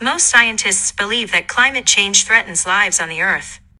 Most scientists believe that climate change threatens lives on the Earth.